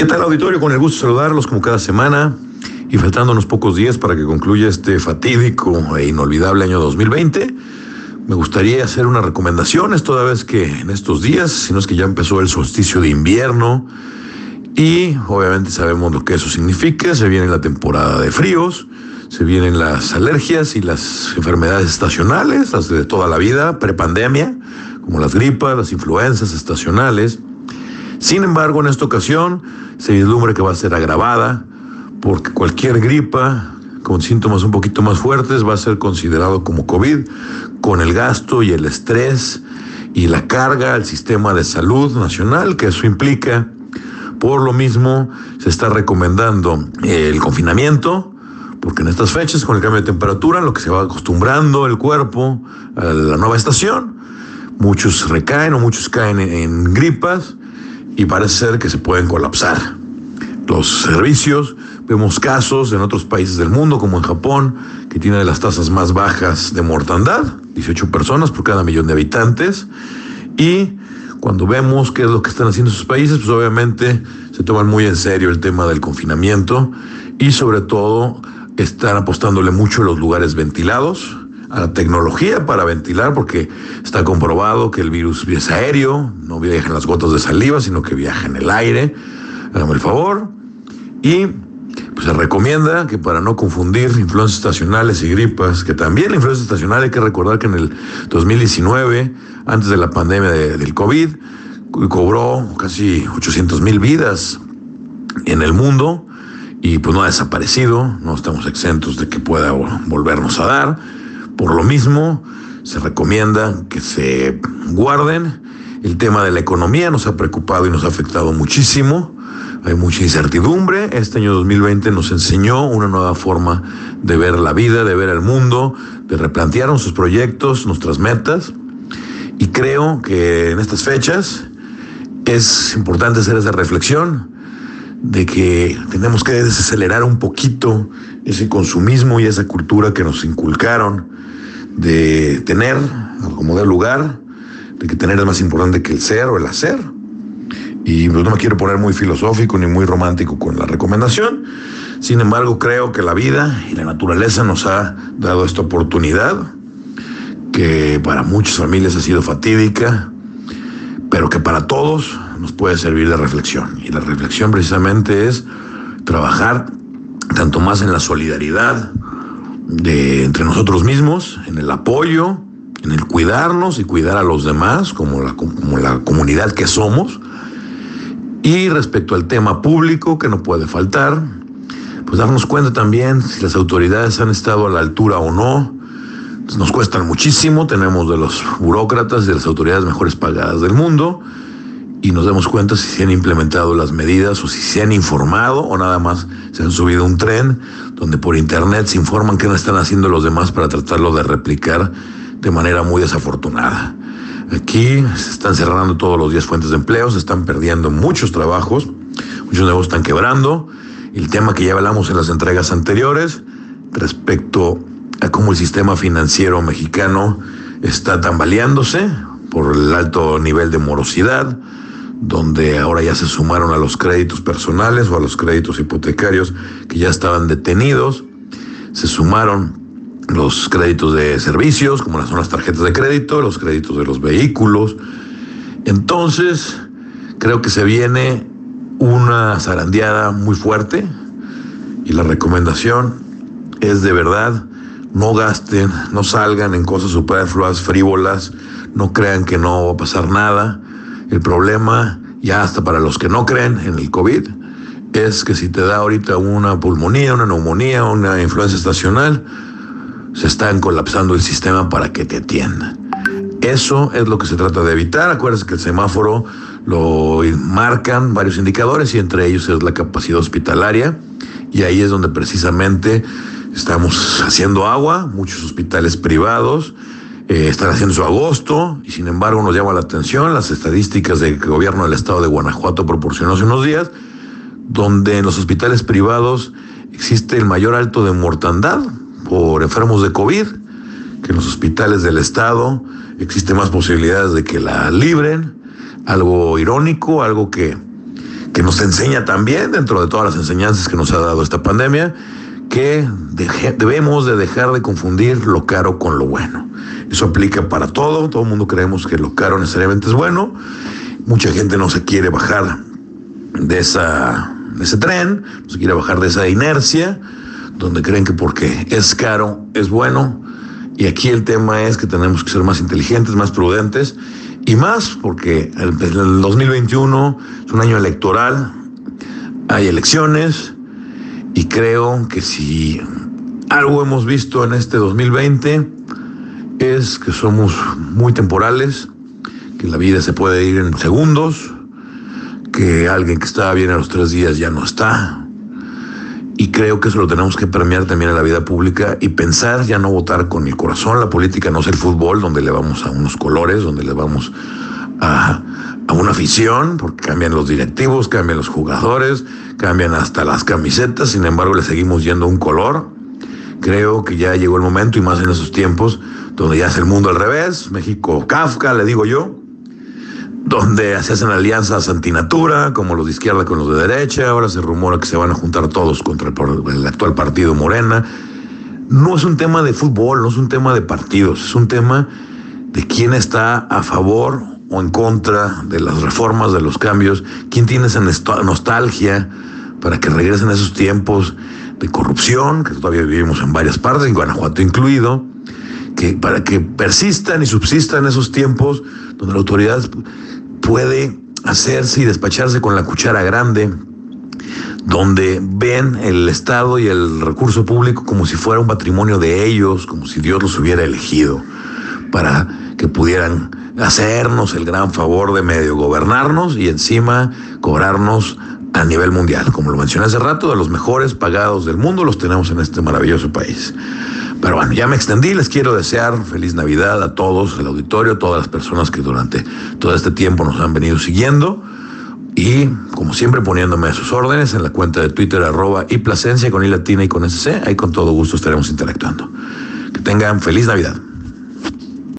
¿Qué tal auditorio? Con el gusto de saludarlos como cada semana y faltando unos pocos días para que concluya este fatídico e inolvidable año 2020. Me gustaría hacer unas recomendaciones toda vez que en estos días, si no es que ya empezó el solsticio de invierno y obviamente sabemos lo que eso significa, se viene la temporada de fríos, se vienen las alergias y las enfermedades estacionales, las de toda la vida, prepandemia, como las gripas, las influencias estacionales. Sin embargo, en esta ocasión se vislumbra que va a ser agravada porque cualquier gripa con síntomas un poquito más fuertes va a ser considerado como COVID, con el gasto y el estrés y la carga al sistema de salud nacional que eso implica. Por lo mismo, se está recomendando el confinamiento, porque en estas fechas, con el cambio de temperatura, lo que se va acostumbrando el cuerpo a la nueva estación, muchos recaen o muchos caen en, gripas y parece ser que se pueden colapsar. Los servicios, vemos casos en otros países del mundo, como en Japón, que tiene las tasas más bajas de mortandad, 18 personas por cada millón de habitantes, y cuando vemos qué es lo que están haciendo esos países, pues obviamente se toman muy en serio el tema del confinamiento y sobre todo están apostándole mucho a los lugares ventilados, a la tecnología para ventilar, porque está comprobado que el virus es aéreo, no viaja en las gotas de saliva, sino que viaja en el aire. Hágame el favor. Y pues se recomienda que para no confundir influencias estacionales y gripas, que también la influencia estacional hay que recordar que en el 2019, antes de la pandemia del COVID, cobró casi 800 mil vidas en el mundo y pues no ha desaparecido, no estamos exentos de que pueda volvernos a dar. Por lo mismo, se recomienda que se guarden. El tema de la economía nos ha preocupado y nos ha afectado muchísimo. Hay mucha incertidumbre. Este año 2020 nos enseñó una nueva forma de ver la vida, de ver el mundo, de replantear nuestros proyectos, nuestras metas. Y creo que en estas fechas es importante hacer esa reflexión de que tenemos que desacelerar un poquito ese consumismo y esa cultura que nos inculcaron de tener como de lugar, de que tener es más importante que el ser o el hacer. Y pues no me quiero poner muy filosófico ni muy romántico con la recomendación. Sin embargo, creo que la vida y la naturaleza nos ha dado esta oportunidad que para muchas familias ha sido fatídica, pero que para todos nos puede servir de reflexión. Y la reflexión precisamente es trabajar tanto más en la solidaridad de entre nosotros mismos, en el apoyo, en el cuidarnos y cuidar a los demás como la, como la comunidad que somos. Y respecto al tema público que no puede faltar, pues darnos cuenta también si las autoridades han estado a la altura o no. Nos cuestan muchísimo, tenemos de los burócratas y de las autoridades mejores pagadas del mundo y nos damos cuenta si se han implementado las medidas o si se han informado o nada más se han subido un tren donde por internet se informan qué están haciendo los demás para tratarlo de replicar de manera muy desafortunada. Aquí se están cerrando todos los días fuentes de empleo, se están perdiendo muchos trabajos, muchos negocios están quebrando. El tema que ya hablamos en las entregas anteriores respecto a cómo el sistema financiero mexicano está tambaleándose por el alto nivel de morosidad, donde ahora ya se sumaron a los créditos personales o a los créditos hipotecarios que ya estaban detenidos, se sumaron los créditos de servicios, como son las tarjetas de crédito, los créditos de los vehículos. Entonces, creo que se viene una zarandeada muy fuerte y la recomendación es de verdad, no gasten, no salgan en cosas superfluas, frívolas, no crean que no va a pasar nada el problema, ya hasta para los que no creen en el COVID, es que si te da ahorita una pulmonía, una neumonía, una influencia estacional, se está colapsando el sistema para que te atiendan. Eso es lo que se trata de evitar. Acuérdense que el semáforo lo marcan varios indicadores y entre ellos es la capacidad hospitalaria. Y ahí es donde precisamente estamos haciendo agua, muchos hospitales privados eh, están haciendo su agosto y sin embargo nos llama la atención las estadísticas del gobierno del estado de Guanajuato proporcionó hace unos días, donde en los hospitales privados existe el mayor alto de mortandad por enfermos de COVID, que en los hospitales del estado existe más posibilidades de que la libren, algo irónico, algo que, que nos enseña también, dentro de todas las enseñanzas que nos ha dado esta pandemia, que debemos de dejar de confundir lo caro con lo bueno. Eso aplica para todo, todo el mundo creemos que lo caro necesariamente es bueno, mucha gente no se quiere bajar de, esa, de ese tren, no se quiere bajar de esa inercia, donde creen que porque es caro es bueno, y aquí el tema es que tenemos que ser más inteligentes, más prudentes, y más porque el, el 2021 es un año electoral, hay elecciones, y creo que si algo hemos visto en este 2020 es que somos muy temporales, que la vida se puede ir en segundos, que alguien que estaba bien a los tres días ya no está. Y creo que eso lo tenemos que premiar también en la vida pública y pensar ya no votar con el corazón. La política no es el fútbol donde le vamos a unos colores, donde le vamos a, a una afición, porque cambian los directivos, cambian los jugadores, cambian hasta las camisetas, sin embargo le seguimos yendo un color. Creo que ya llegó el momento, y más en esos tiempos, donde ya es el mundo al revés, México Kafka, le digo yo, donde se hacen alianzas antinatura, como los de izquierda con los de derecha, ahora se rumora que se van a juntar todos contra el, el actual partido Morena. No es un tema de fútbol, no es un tema de partidos, es un tema de quién está a favor o en contra de las reformas, de los cambios, quién tiene esa nostalgia para que regresen esos tiempos de corrupción, que todavía vivimos en varias partes, en Guanajuato incluido, que para que persistan y subsistan esos tiempos donde la autoridad puede hacerse y despacharse con la cuchara grande, donde ven el Estado y el recurso público como si fuera un patrimonio de ellos, como si Dios los hubiera elegido, para que pudieran hacernos el gran favor de medio gobernarnos y encima cobrarnos a nivel mundial. Como lo mencioné hace rato, de los mejores pagados del mundo los tenemos en este maravilloso país. Pero bueno, ya me extendí, les quiero desear feliz Navidad a todos, el auditorio, a todas las personas que durante todo este tiempo nos han venido siguiendo. Y como siempre poniéndome a sus órdenes en la cuenta de Twitter arroba y Plasencia con I latina y con SC, ahí con todo gusto estaremos interactuando. Que tengan feliz Navidad.